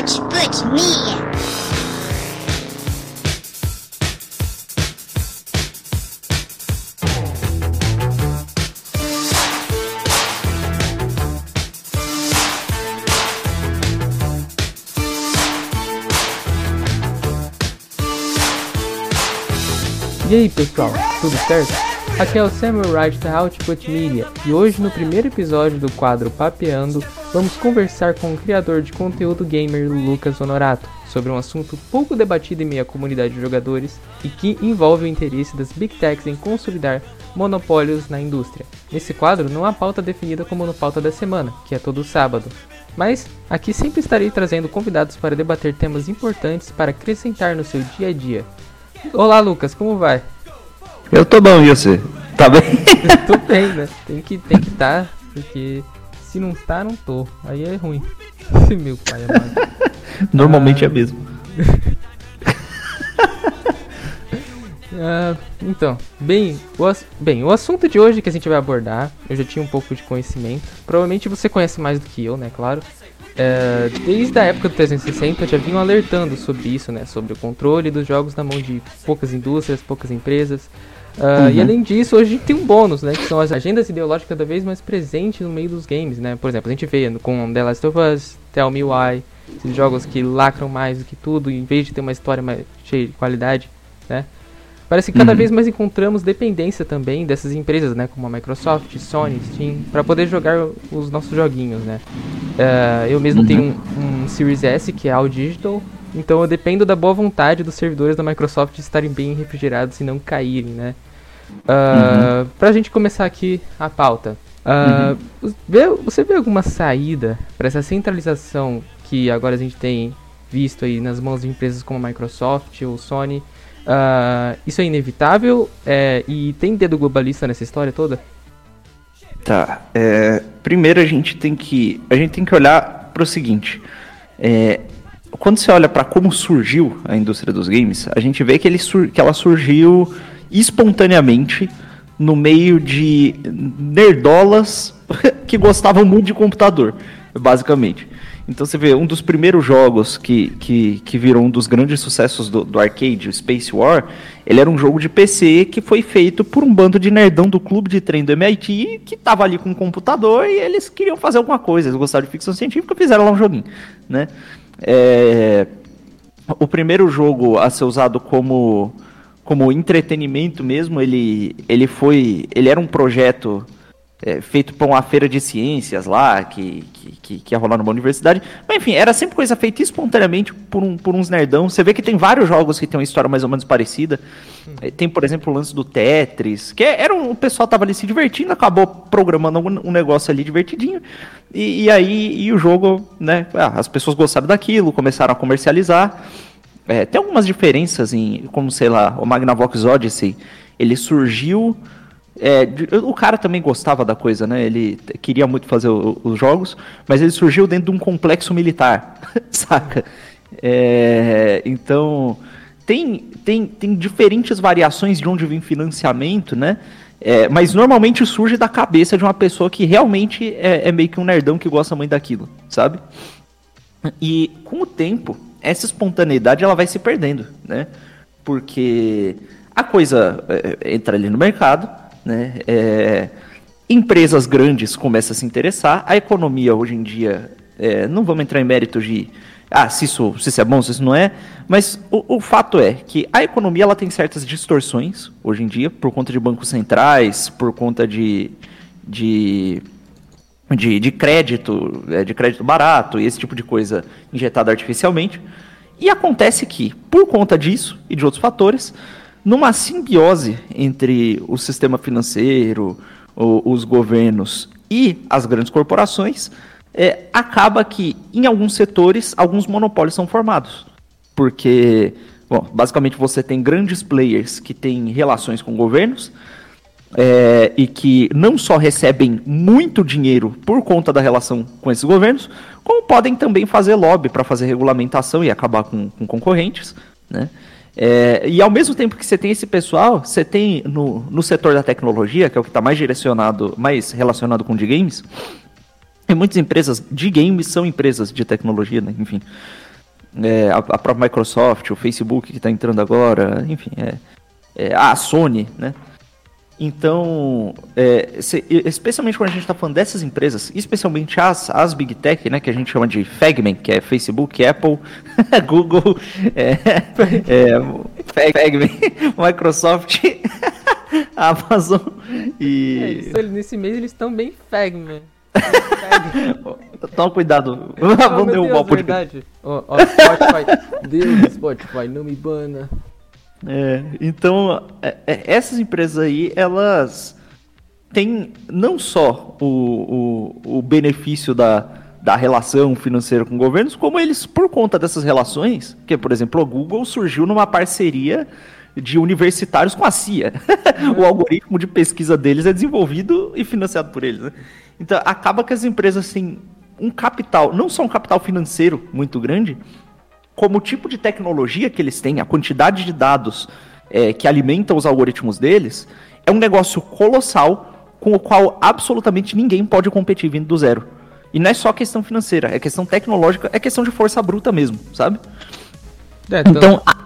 Output Media. E aí pessoal, tudo certo? Aqui é o Samuel Wright da Output Media e hoje no primeiro episódio do quadro Papeando vamos conversar com o criador de conteúdo gamer Lucas Honorato sobre um assunto pouco debatido em meio à comunidade de jogadores e que envolve o interesse das Big Techs em consolidar monopólios na indústria. Nesse quadro não há pauta definida como no pauta da semana, que é todo sábado, mas aqui sempre estarei trazendo convidados para debater temas importantes para acrescentar no seu dia a dia. Olá Lucas, como vai? Eu tô bom, e você? Tá bem? tô bem, né? Tem que tem que tá, porque se não tá, não tô. Aí é ruim. Meu pai amado. Normalmente Ah. é mesmo. Ah, então, bem o, bem, o assunto de hoje que a gente vai abordar, eu já tinha um pouco de conhecimento. Provavelmente você conhece mais do que eu, né? Claro. É, desde a época do 360 já vinham alertando sobre isso, né? Sobre o controle dos jogos na mão de poucas indústrias, poucas empresas. Ah, E além disso, hoje a gente tem um bônus, né? Que são as agendas ideológicas cada vez mais presentes no meio dos games, né? Por exemplo, a gente vê com The Last of Us, Tell Me Why, esses jogos que lacram mais do que tudo, em vez de ter uma história mais cheia de qualidade, né? Parece que cada Uhum. vez mais encontramos dependência também dessas empresas, né? Como a Microsoft, Sony, Steam, para poder jogar os nossos joguinhos, né? Eh, eu mesmo Uhum. tenho um, um Series S, que é All Digital, então eu dependo da boa vontade dos servidores da Microsoft estarem bem refrigerados e não caírem, né? Uh, Pra gente começar aqui a pauta. ah, vê- você vê alguma saída para essa centralização que agora a gente tem visto aí nas mãos de empresas como a Microsoft ou Sony? Ah, isso é inevitável É, e tem dedo globalista nessa história toda? Tá. é, primeiro a gente tem que. A gente tem que olhar pro seguinte. é, quando você olha para como surgiu a indústria dos games, a gente vê que, ele que ela surgiu espontaneamente no meio de nerdolas que gostavam muito de computador, basicamente. Então você vê, um dos primeiros jogos que, que, que virou um dos grandes sucessos do, do arcade, o Space War, ele era um jogo de PC que foi feito por um bando de nerdão do clube de trem do MIT que tava ali com um computador e eles queriam fazer alguma coisa, eles gostavam de ficção científica fizeram lá um joguinho, né? É, o primeiro jogo a ser usado como como entretenimento mesmo, ele ele foi, ele era um projeto é, feito para uma feira de ciências lá, que, que, que, ia rolar numa universidade. Mas enfim, era sempre coisa feita espontaneamente por, um, por uns nerdão. Você vê que tem vários jogos que tem uma história mais ou menos parecida. É, Tem, por exemplo, o lance do Tetris, que era um, o pessoal tava ali se divertindo, acabou programando algum- um negócio ali divertidinho. E, e aí e o jogo, né? ah, as pessoas gostaram daquilo, começaram a comercializar. É, tem algumas diferenças em, como sei lá, o Magnavox Odyssey, ele surgiu. É, o cara também gostava da coisa, né? Ele queria muito fazer o- os jogos, mas ele surgiu dentro de um complexo militar, saca? É, então tem, tem, tem diferentes variações de onde vem financiamento, né? É, mas normalmente surge da cabeça de uma pessoa que realmente é, é meio que um nerdão que gosta muito daquilo, sabe? E com o tempo, essa espontaneidade ela vai se perdendo, né? Porque a coisa é, entra ali no mercado, né? É, empresas grandes começam a se interessar, a economia hoje em dia, é, não vamos entrar em méritos de ah, se isso, se isso é bom, se isso não é, mas o, o fato é que a economia ela tem certas distorções hoje em dia, por conta de bancos centrais, por conta de, de de, de crédito, é, de crédito barato e esse tipo de coisa injetada artificialmente. E acontece que, por conta disso e de outros fatores, numa simbiose entre o sistema financeiro, o- os governos e as grandes corporações, é, acaba que, em alguns setores, alguns monopólios são formados. Porque, bom, basicamente você tem grandes players que têm relações com governos, é, e que não só recebem muito dinheiro por conta da relação com esses governos, como podem também fazer lobby para fazer regulamentação e acabar com, com concorrentes. Né? É, e ao mesmo tempo que você tem esse pessoal, você tem no, no setor da tecnologia, que é o que está mais direcionado, mais relacionado com de games, e muitas empresas de games são empresas de tecnologia, né? enfim. é, a, a, própria Microsoft, o Facebook que está entrando agora, enfim, é, é, a Sony, né? Então, é, se, especialmente quando a gente está falando dessas empresas, especialmente as, as Big Tech, né, que a gente chama de Fagman, que é Facebook, Apple, Google, é, é, Fagman, Microsoft, Amazon e... É, nesse mês eles estão bem Fagman. Toma cuidado. Oh, Vamos derrubar o podcast. Ó, oh, oh, Spotify. Deus, Spotify, não me bana. É, então, é, é, essas empresas aí, elas têm não só o, o, o benefício da, da relação financeira com governos, como eles, por conta dessas relações, que, por exemplo, a Google surgiu numa parceria de universitários com a CIA. o algoritmo de pesquisa deles é desenvolvido e financiado por eles. Né? Então, acaba que as empresas têm um capital, não só um capital financeiro muito grande, como o tipo de tecnologia que eles têm, a quantidade de dados é, que alimentam os algoritmos deles, é um negócio colossal com o qual absolutamente ninguém pode competir vindo do zero. E não é só questão financeira, é questão tecnológica, é questão de força bruta mesmo, sabe? É, então, a,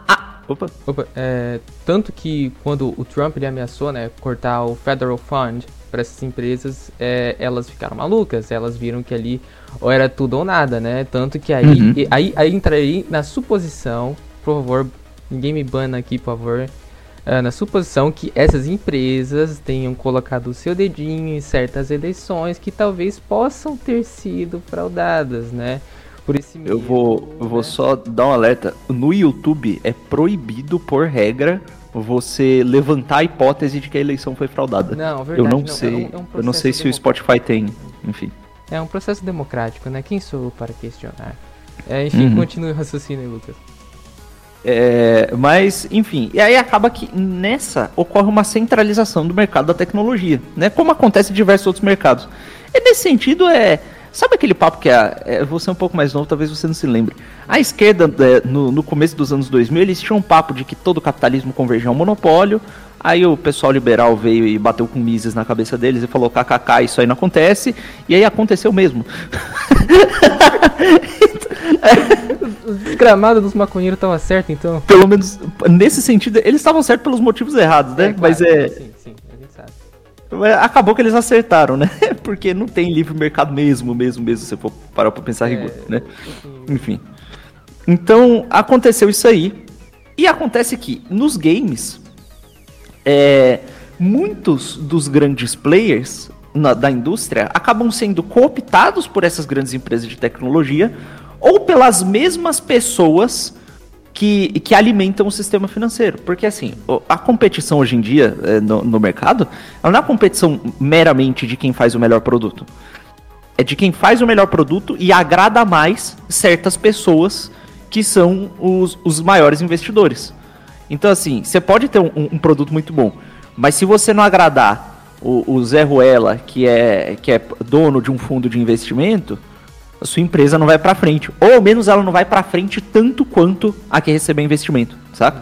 opa. Opa, é, tanto que quando o Trump ele ameaçou, né, cortar o Federal Fund para essas empresas, é, elas ficaram malucas, elas viram que ali ou era tudo ou nada, né? Tanto que aí, uhum. aí, aí entrarei na suposição, por favor, ninguém me bana aqui, por favor, uh, na suposição que essas empresas tenham colocado o seu dedinho em certas eleições que talvez possam ter sido fraudadas, né? Por esse medo, eu vou, eu vou né? só dar um alerta. No YouTube é proibido por regra você levantar a hipótese de que a eleição foi fraudada. Não, verdade, eu não, não sei, é um, é um eu não sei se o Spotify tem, enfim. É um processo democrático, né? Quem sou eu para questionar? É, enfim, uhum. continue o raciocínio, Lucas. É, mas, enfim, e aí acaba que nessa ocorre uma centralização do mercado da tecnologia, né? Como acontece em diversos outros mercados. E nesse sentido é. Sabe aquele papo que é, é você é um pouco mais novo, talvez você não se lembre. A esquerda, é, no, no começo dos anos 2000, eles tinham um papo de que todo capitalismo convergia ao monopólio. Aí o pessoal liberal veio e bateu com Mises na cabeça deles e falou: kkk, isso aí não acontece. E aí aconteceu mesmo. Os desgramados dos maconheiros estavam certos, então? Pelo menos nesse sentido, eles estavam certos pelos motivos errados, né? É, claro, Mas é. Sim, Acabou que eles acertaram, né? Porque não tem livre mercado mesmo, mesmo, mesmo, se for parar pra pensar é, rigor, né? Enfim. Então, aconteceu isso aí. E acontece que nos games, é, muitos dos grandes players na, da indústria acabam sendo cooptados por essas grandes empresas de tecnologia ou pelas mesmas pessoas que, que alimentam o sistema financeiro. Porque, assim, a competição hoje em dia é, no, no mercado ela não é uma competição meramente de quem faz o melhor produto. É de quem faz o melhor produto e agrada mais certas pessoas que são os, os maiores investidores. Então, assim, você pode ter um, um, produto muito bom, mas se você não agradar o, o Zé Ruela, que é, que é dono de um fundo de investimento, sua empresa não vai para frente. Ou ao menos ela não vai para frente tanto quanto a que receber investimento, sabe?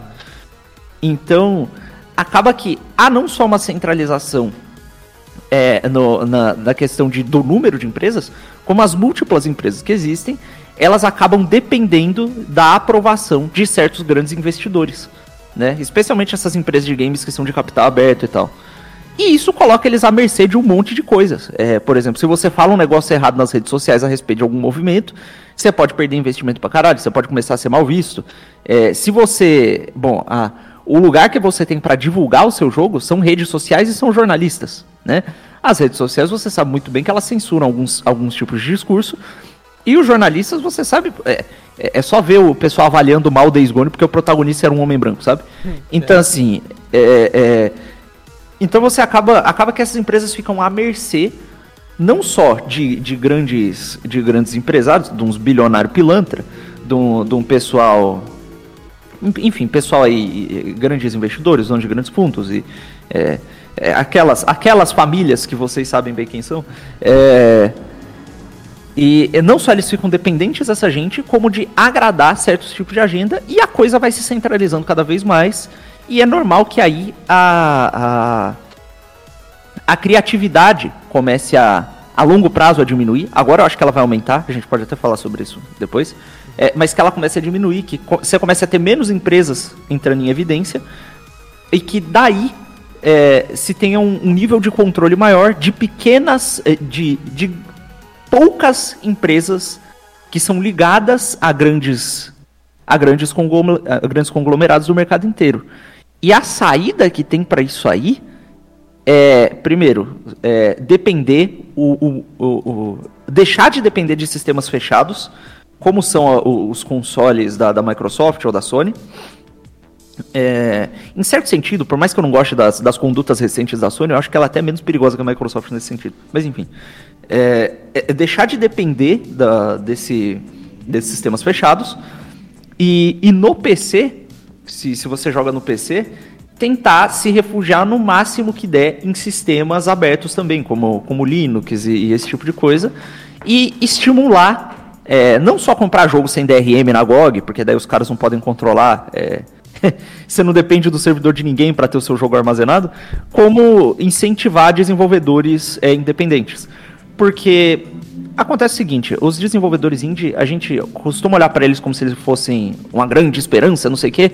Então, acaba que há não só uma centralização é, no, na, na questão de, do número de empresas, como as múltiplas empresas que existem, elas acabam dependendo da aprovação de certos grandes investidores né? Especialmente essas empresas de games que são de capital aberto e tal. E isso coloca eles à mercê de um monte de coisas. É, por exemplo, se você fala um negócio errado nas redes sociais a respeito de algum movimento, você pode perder investimento pra caralho, você pode começar a ser mal visto. É, se você. Bom, a, o lugar que você tem para divulgar o seu jogo são redes sociais e são jornalistas, né? As redes sociais você sabe muito bem que elas censuram alguns, alguns tipos de discurso. E os jornalistas, você sabe. É, é, é, só ver o pessoal avaliando mal o Days Gone porque o protagonista era um homem branco, sabe? Hum, então, é. assim. É, é, então você acaba, acaba que essas empresas ficam à mercê não só de, de, grandes, de grandes empresários, de uns bilionários pilantra, de um, de um pessoal. Enfim, pessoal aí, grandes investidores, donos de grandes fundos e. É, é, aquelas, aquelas famílias que vocês sabem bem quem são. É, e não só eles ficam dependentes dessa gente, como de agradar certos tipos de agenda, e a coisa vai se centralizando cada vez mais. E é normal que aí a, a, a criatividade comece a, a longo prazo a diminuir. Agora eu acho que ela vai aumentar, a gente pode até falar sobre isso depois. É, mas que ela comece a diminuir, que você comece a ter menos empresas entrando em evidência e que daí é, se tenha um, um, nível de controle maior de pequenas, é, de, de poucas empresas que são ligadas a grandes, a grandes, a grandes conglomerados do mercado inteiro. E a saída que tem para isso aí é, primeiro, é, depender, o, o, o, deixar de depender de sistemas fechados, como são os consoles da, da Microsoft ou da Sony. É, em certo sentido, por mais que eu não goste das, das condutas recentes da Sony, eu acho que ela é até menos perigosa que a Microsoft nesse sentido. Mas enfim, é, é deixar de depender da, desse, desses sistemas fechados. E, e no PC, se, se você joga no PC, tentar se refugiar no máximo que der em sistemas abertos também, como, como Linux e, e esse tipo de coisa, e estimular, é, não só comprar jogo sem DRM na GOG, porque daí os caras não podem controlar, é, você não depende do servidor de ninguém para ter o seu jogo armazenado, como incentivar desenvolvedores é, independentes. Porque acontece o seguinte, os desenvolvedores indie, a gente costuma olhar para eles como se eles fossem uma grande esperança, não sei o quê,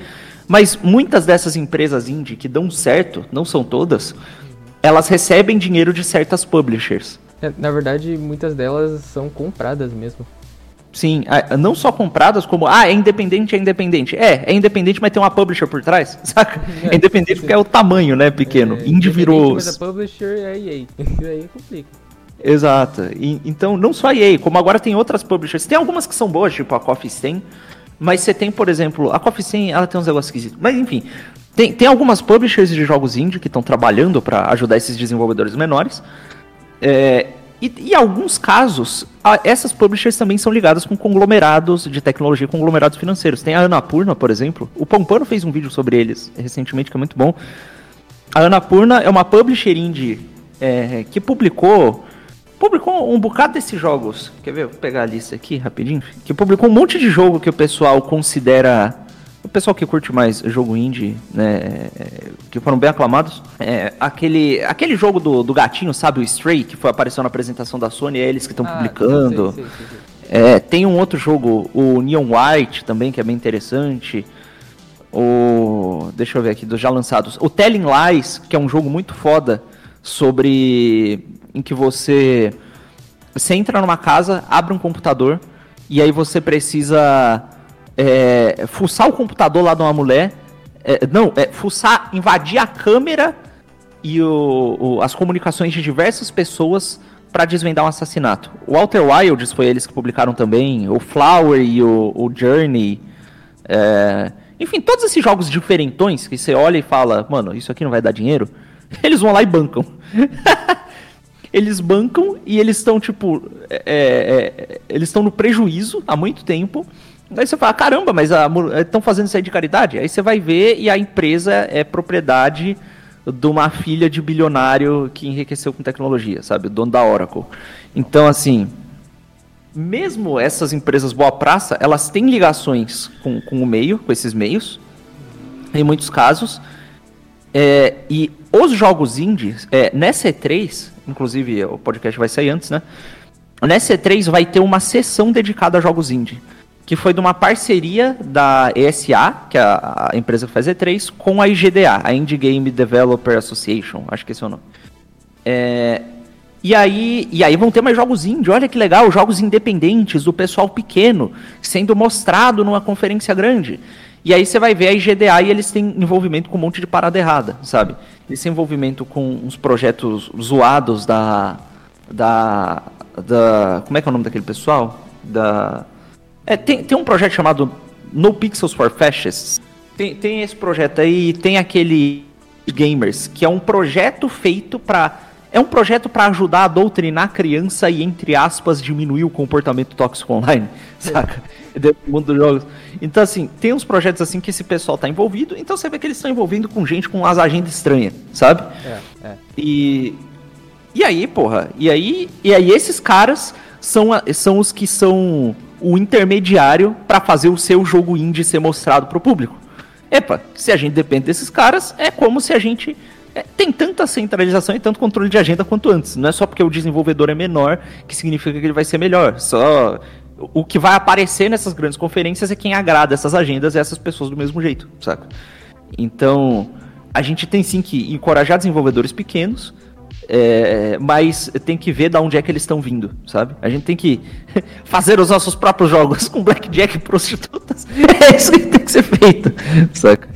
mas muitas dessas empresas indie que dão certo, não são todas, elas recebem dinheiro de certas publishers. É, na verdade, muitas delas são compradas mesmo. Sim, não só compradas, como, ah, é independente, é independente. É, é independente, mas tem uma publisher por trás, saca? É, é independente sim. porque é o tamanho, né, pequeno. É, Indie virou... Mas a publisher é EA, aí complica. Exato. E, então, não só a EA, como agora tem outras publishers. Tem algumas que são boas, tipo a Coffee Stain, mas você tem, por exemplo, a Coffee 100, ela tem uns negócios esquisitos. Mas enfim, tem, tem algumas publishers de jogos indie que estão trabalhando para ajudar esses desenvolvedores menores. É, e, em alguns casos, a, essas publishers também são ligadas com conglomerados de tecnologia, conglomerados financeiros. Tem a Anapurna, por exemplo. O Pompano fez um vídeo sobre eles recentemente, que é muito bom. A Anapurna é uma publisher indie é, que publicou publicou um bocado desses jogos. Quer ver? Vou pegar a lista aqui rapidinho. Que publicou um monte de jogo que o pessoal considera. O pessoal que curte mais jogo indie, né? Que foram bem aclamados. É, aquele, aquele jogo do, do gatinho, sabe? O Stray, que foi apareceu na apresentação da Sony, é eles que estão ah, publicando. Sei, sei, sei, é, tem um outro jogo, o Neon White, também, que é bem interessante. O. Deixa eu ver aqui, dos já lançados. O Telling Lies, que é um jogo muito foda sobre em que você você entra numa casa, abre um computador e aí você precisa é, fuçar o computador lá de uma mulher. É, não, é, fuçar, invadir a câmera e o, o, as comunicações de diversas pessoas para desvendar um assassinato. O Walter Wilds foi eles que publicaram também, o Flower e o, o Journey. É, enfim, todos esses jogos diferentões que você olha e fala, mano, isso aqui não vai dar dinheiro, eles vão lá e bancam. eles bancam e eles estão, tipo, é, é, eles estão no prejuízo há muito tempo. Aí você fala, caramba, mas estão fazendo isso aí de caridade? Aí você vai ver e a empresa é propriedade de uma filha de bilionário que enriqueceu com tecnologia, sabe? O dono da Oracle. Então, assim, mesmo essas empresas boa praça, elas têm ligações com, com o meio, com esses meios, em muitos casos. É, e os jogos indies, é, nessa E3, inclusive o podcast vai sair antes, né? Nessa E3 vai ter uma sessão dedicada a jogos indie, que foi de uma parceria da ESA, que é a, empresa que faz E3, com a IGDA, a Indie Game Developer Association, acho que esse é o nome. É, e aí, e aí vão ter mais jogos indie, olha que legal, jogos independentes, do pessoal pequeno, sendo mostrado numa conferência grande. E aí você vai ver a IGDA e eles têm envolvimento com um monte de parada errada, sabe? Esse envolvimento com uns projetos zoados da. Da. da como é que é o nome daquele pessoal? Da. É, tem, tem um projeto chamado No Pixels for Fascists. Tem, tem esse projeto aí, tem aquele Gamers, que é um projeto feito para é um projeto para ajudar a doutrinar a criança e, entre aspas, diminuir o comportamento tóxico online, saca? Do mundo dos jogos. Então, assim, tem uns projetos assim que esse pessoal tá envolvido, então você vê que eles estão envolvindo com gente com as agendas estranhas, sabe? É, é. E. E aí, porra, e aí, e aí esses caras são, são os que são o intermediário para fazer o seu jogo indie ser mostrado pro público. Epa, se a gente depende desses caras, é como se a gente é, tem tanta centralização e tanto controle de agenda quanto antes. Não é só porque o desenvolvedor é menor que significa que ele vai ser melhor. Só o que vai aparecer nessas grandes conferências é quem agrada essas agendas e essas pessoas do mesmo jeito, saca? Então, a gente tem sim que encorajar desenvolvedores pequenos, é, mas tem que ver de onde é que eles estão vindo, sabe? A gente tem que fazer os nossos próprios jogos com blackjack e prostitutas. É isso que tem que ser feito, saca?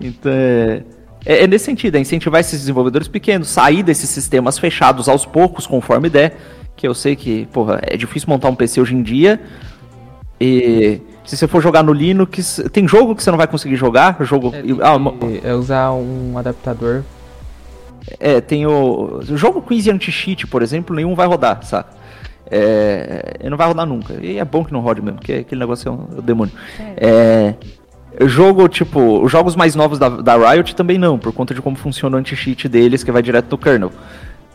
Então, é, é, é nesse sentido, é incentivar esses desenvolvedores pequenos, sair desses sistemas fechados aos poucos, conforme der, que eu sei que, porra, é difícil montar um PC hoje em dia, e se você for jogar no Linux, tem jogo que você não vai conseguir jogar, jogo... É, ah, é usar um adaptador é, tem o. O jogo com Easy Anti-Cheat, por exemplo, nenhum vai rodar, saca? É, não vai rodar nunca. E é bom que não rode mesmo, porque aquele negócio é um, é um demônio. É. é. Jogo, tipo, os jogos mais novos da, da Riot também não, por conta de como funciona o anti-cheat deles, que vai direto no kernel.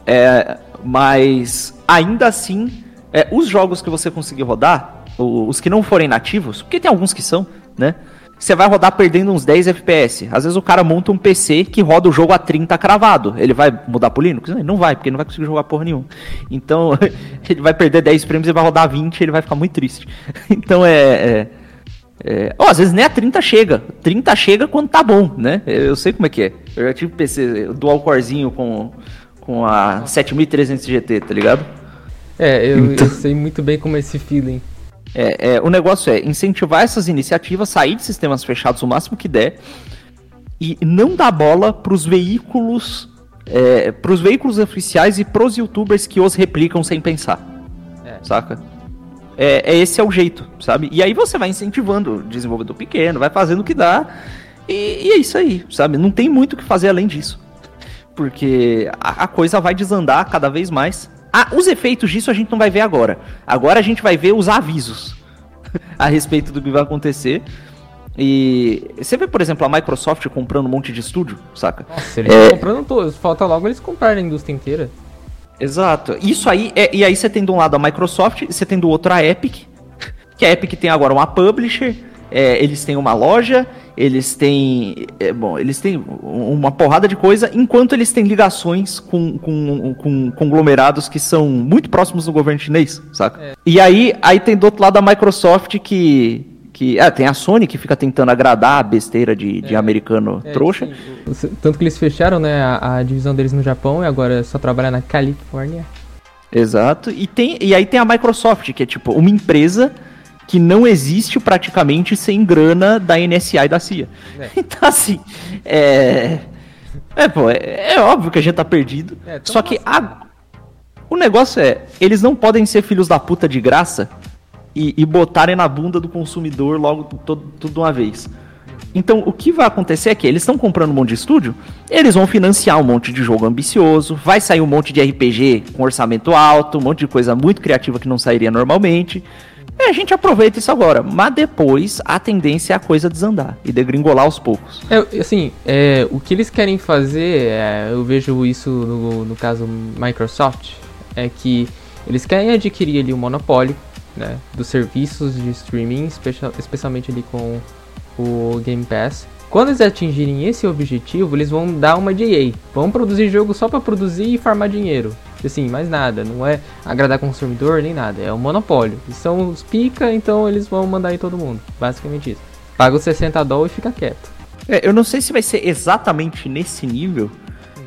É, mas, ainda assim, é, os jogos que você conseguir rodar, os que não forem nativos, porque tem alguns que são, né? você vai rodar perdendo uns 10 FPS. Às vezes o cara monta um PC que roda o jogo a 30 cravado. Ele vai mudar pro Linux? Não vai, porque ele não vai conseguir jogar porra nenhuma. Então, ele vai perder 10 frames e vai rodar 20 ele vai ficar muito triste. Então é. é, é... Oh, às vezes nem a 30 chega. 30 chega quando tá bom, né? Eu sei como é que é. Eu já tive PC dual corezinho com, com a 7300 GT, tá ligado? É, eu, então... eu sei muito bem como é esse feeling. É, é, o negócio é incentivar essas iniciativas, sair de sistemas fechados o máximo que der e não dar bola para os veículos, é, para os veículos oficiais e para os YouTubers que os replicam sem pensar, é. saca? É, é, esse é o jeito, sabe? E aí você vai incentivando o desenvolvedor pequeno, vai fazendo o que dá e, e é isso aí, sabe? Não tem muito o que fazer além disso, porque a, coisa vai desandar cada vez mais ah, os efeitos disso a gente não vai ver agora. Agora a gente vai ver os avisos a respeito do que vai acontecer. E você vê, por exemplo, a Microsoft comprando um monte de estúdio, saca? Nossa, eles é... comprando todos. Falta logo eles comprarem a indústria inteira. Exato. Isso aí, é... e aí você tem de um lado a Microsoft, você tem do outro a Epic, que a Epic tem agora uma publisher, é, eles têm uma loja, eles têm. É, bom, eles têm uma porrada de coisa, enquanto eles têm ligações com, com, com conglomerados que são muito próximos do governo chinês, saca? É. E aí, aí tem do outro lado a Microsoft que. Que, é, tem a Sony que fica tentando agradar a besteira de, de é, americano é, trouxa. Sim. Tanto que eles fecharam né, a, a, divisão deles no Japão e agora só trabalha na Califórnia. Exato. E, tem, e aí tem a Microsoft, que é tipo uma empresa que não existe praticamente sem grana da NSA e da CIA. É. Então, assim, é. É, pô, é, é, óbvio que a gente tá perdido. É, só que a... o negócio é, eles não podem ser filhos da puta de graça e, e botarem na bunda do consumidor logo todo, tudo de uma vez. Então, o que vai acontecer é que eles estão comprando um monte de estúdio, eles vão financiar um monte de jogo ambicioso, vai sair um monte de RPG com orçamento alto, um monte de coisa muito criativa que não sairia normalmente. É, a gente aproveita isso agora, mas depois a tendência é a coisa desandar e degringolar aos poucos. É, assim, é, o que eles querem fazer, é, eu vejo isso no, no caso Microsoft, é que eles querem adquirir ali o um monopólio né, dos serviços de streaming, especial, especialmente ali com o Game Pass. Quando eles atingirem esse objetivo, eles vão dar uma de EA. Vão produzir jogo só para produzir e farmar dinheiro. Assim, mais nada. Não é agradar consumidor nem nada. É um monopólio. Eles são os pica, então eles vão mandar em todo mundo. Basicamente isso. Paga os 60 dólares e fica quieto. É, eu não sei se vai ser exatamente nesse nível,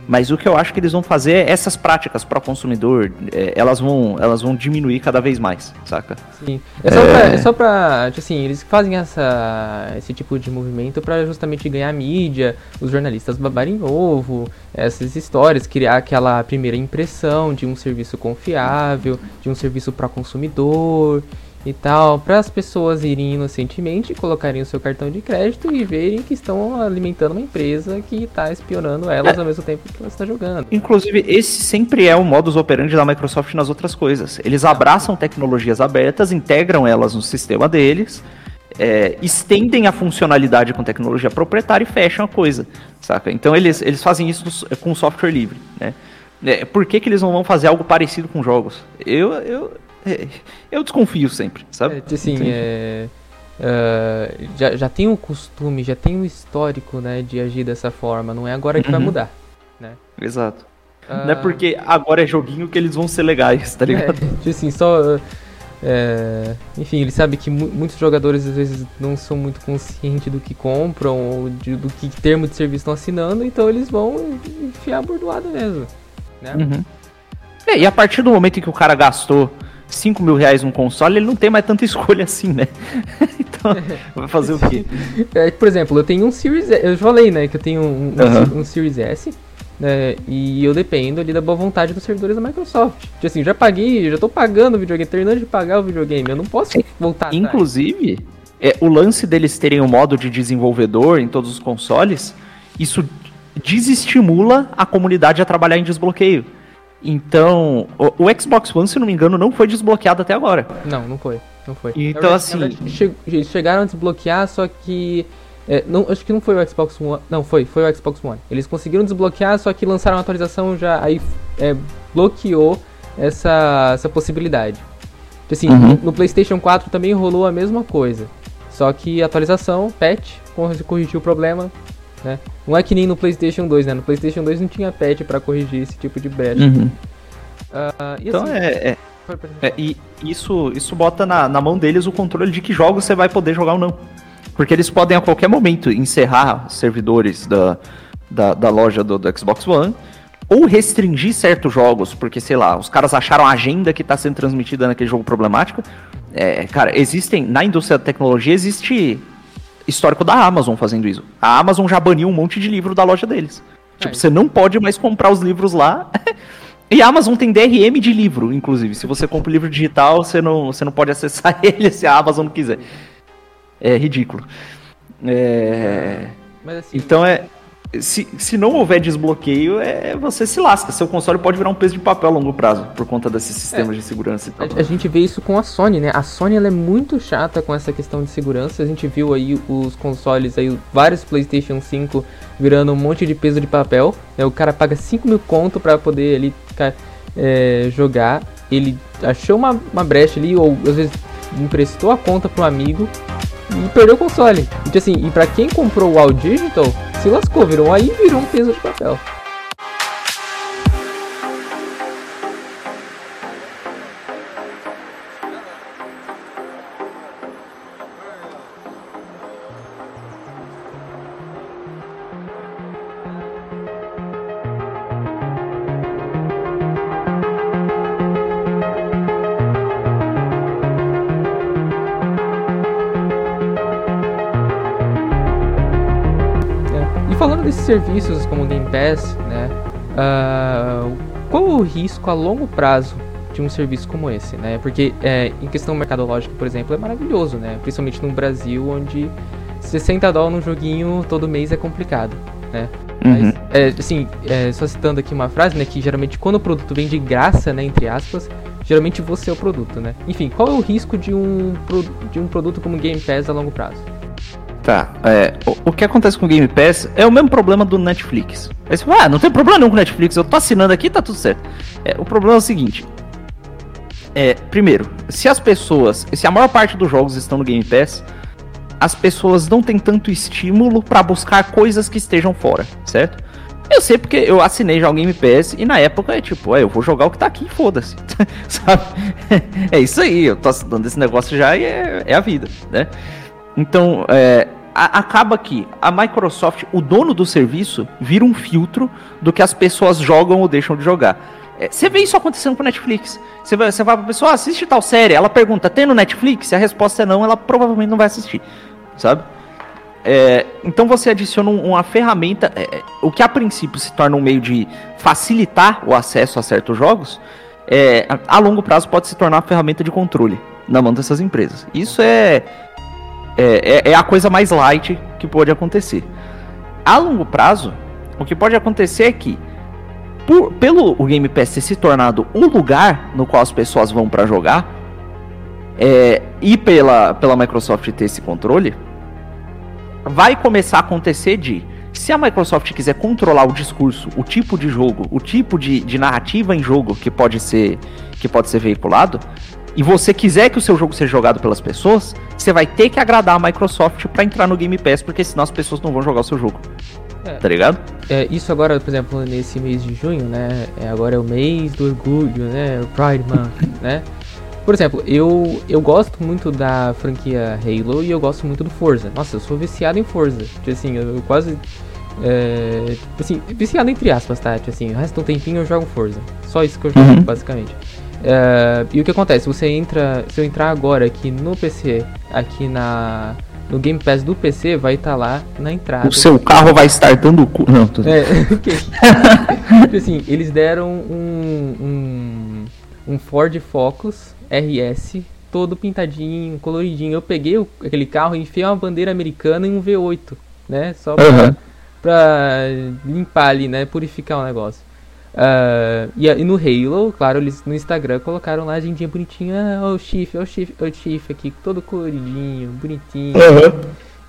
mas o que eu acho que eles vão fazer é essas práticas para o consumidor, é, elas, vão, elas vão diminuir cada vez mais, saca? Sim. É só, é... Pra, é só pra. Tipo assim, eles fazem essa, esse tipo de movimento para justamente ganhar mídia, os jornalistas babarem ovo, essas histórias, criar aquela primeira impressão de um serviço confiável, de um serviço para consumidor e tal, para as pessoas irem inocentemente, colocarem o seu cartão de crédito e verem que estão alimentando uma empresa que está espionando elas é. ao mesmo tempo que elas está jogando. Inclusive, esse sempre é o modus operandi da Microsoft nas outras coisas. Eles abraçam tecnologias abertas, integram elas no sistema deles, é, estendem a funcionalidade com tecnologia proprietária e fecham a coisa, saca? Então eles, eles fazem isso com software livre, né? É, por que, que eles não vão fazer algo parecido com jogos? Eu, eu, eu desconfio sempre, sabe? É, assim, é, uh, já, já tem o costume, já tem o histórico, né, de agir dessa forma. Não é agora que uhum. vai mudar. né? Exato. Uh... Não é porque agora é joguinho que eles vão ser legais, tá ligado? É, assim, só... É, enfim, ele sabe que mu muitos jogadores às vezes não são muito conscientes do que compram ou de, do que termo de serviço estão assinando, então eles vão enfiar a bordoada mesmo. Né? Uhum. É, e a partir do momento em que o cara gastou 5 mil reais num console, ele não tem mais tanta escolha assim, né? então, vai fazer o quê? É, por exemplo, eu tenho um Series S, eu falei, né, que eu tenho um, um, uhum. um Series S né? E eu dependo ali da boa vontade dos servidores da Microsoft. Tipo assim, já paguei, já tô pagando o videogame, terminando de pagar o videogame, eu não posso voltar. Inclusive, é, o lance deles terem o um modo de desenvolvedor em todos os consoles, isso desestimula a comunidade a trabalhar em desbloqueio. Então, o, o, Xbox One, se não me engano, não foi desbloqueado até agora. Não, não foi. Não foi. Então, assim. Verdade, chegaram a desbloquear, só que é, não, acho que não foi o Xbox One. Não, foi, foi o Xbox One. Eles conseguiram desbloquear, só que lançaram uma atualização já aí é, bloqueou essa, essa possibilidade. Assim, uhum. no, no, PlayStation 4 também rolou a mesma coisa. Só que atualização, patch, corrigiu o problema. Né? Não é que nem no PlayStation 2, né? No PlayStation 2 não tinha patch para corrigir esse tipo de brecha. Uhum. Uh, então assim, é, é, é, e isso, isso bota na, na mão deles o controle de que jogos você vai poder jogar ou não. Porque eles podem a qualquer momento encerrar servidores da, da, da loja do, do, Xbox One ou restringir certos jogos, porque, sei lá, os caras acharam a agenda que está sendo transmitida naquele jogo problemático. É, cara, existem, na indústria da tecnologia, existe histórico da Amazon fazendo isso. A Amazon já baniu um monte de livro da loja deles. É. Tipo, você não pode mais comprar os livros lá. E a Amazon tem DRM de livro, inclusive. Se você compra o livro digital, você não, você não pode acessar ele se a Amazon não quiser é ridículo. É... Assim, então é. Se, se não houver desbloqueio, é você se lasca. Seu console pode virar um peso de papel a longo prazo por conta desses sistemas é, de segurança e tal. A, a, gente vê isso com a Sony, né? A Sony ela é muito chata com essa questão de segurança. A gente viu aí os consoles, aí vários PlayStation 5 virando um monte de peso de papel. Né? O cara paga 5 mil conto para poder ali é, jogar. Ele achou uma, uma brecha ali, ou às vezes emprestou a conta para um amigo e perdeu o console. E assim, e pra quem comprou o All Digital, se lascou, virou aí virou um peso de papel. Falando desses serviços como o Game Pass, né? Uh, qual o risco a longo prazo de um serviço como esse, né? Porque é, em questão mercadológica, por exemplo, é maravilhoso, né? Principalmente no Brasil, onde 60 dólares num joguinho todo mês é complicado, né? Uhum. Mas, é, assim, é, só citando aqui uma frase, né? Que geralmente quando o produto vem de graça, né? Entre aspas, geralmente você é o produto, né? Enfim, qual é o risco de um, de um produto como Game Pass a longo prazo? Tá, é, o, o, que acontece com o Game Pass é o mesmo problema do Netflix. Aí você fala, ah, não tem problema nenhum com o Netflix, eu tô assinando aqui, tá tudo certo. É, o problema é o seguinte. É, primeiro, se as pessoas, se a maior parte dos jogos estão no Game Pass, as pessoas não têm tanto estímulo para buscar coisas que estejam fora, certo? Eu sei porque eu assinei já o Game Pass e na época é tipo, é, eu vou jogar o que tá aqui, foda-se. Sabe? É isso aí, eu tô assinando esse negócio já e é, é a vida, né? Então, é, a, acaba que a Microsoft, o dono do serviço, vira um filtro do que as pessoas jogam ou deixam de jogar. É, você vê isso acontecendo com Netflix. Você vai, você vai pra pessoa, ah, assiste tal série. Ela pergunta, tem no Netflix? Se a resposta é não, ela provavelmente não vai assistir. Sabe? É, então você adiciona uma ferramenta, é, é, o que a princípio se torna um meio de facilitar o acesso a certos jogos, é, a longo prazo pode se tornar uma ferramenta de controle na mão dessas empresas. Isso é é, é, é a coisa mais light que pode acontecer. A longo prazo, o que pode acontecer é que, por, pelo o Game Pass ter se tornado o lugar no qual as pessoas vão para jogar, é, e pela, pela Microsoft ter esse controle, vai começar a acontecer de se a Microsoft quiser controlar o discurso, o tipo de jogo, o tipo de, de narrativa em jogo que pode ser que pode ser veiculado, e você quiser que o seu jogo seja jogado pelas pessoas, você vai ter que agradar a Microsoft para entrar no Game Pass, porque senão as pessoas não vão jogar o seu jogo. é. tá ligado? É, isso agora, por exemplo, nesse mês de junho, né? É, agora é o mês do orgulho, né? O Pride Month, né? Por exemplo, eu, eu gosto muito da franquia Halo e eu gosto muito do Forza. Nossa, eu sou viciado em Forza. Tipo assim, eu, quase. É, assim, viciado entre aspas, tá? Tipo assim, o resto do tempinho eu jogo Forza. Só isso que eu jogo, uhum. basicamente. É, e o que acontece? Você entra. Se eu entrar agora aqui no PC, aqui na. No Game Pass do PC vai estar tá lá na entrada. O seu carro vai estar dando cu. Não, tô... é, tipo assim, eles deram um, um, um Ford Focus RS, todo pintadinho, coloridinho. Eu peguei o, aquele carro e enfiei uma bandeira americana em um V8, né? Só pra, uhum. pra limpar ali, né? Purificar o negócio. Uh, e, e, no Halo, claro, eles no Instagram colocaram lá a agendinha bonitinha. Ah, o chifre, o chifre, o chifre aqui, todo coloridinho, bonitinho. Uhum.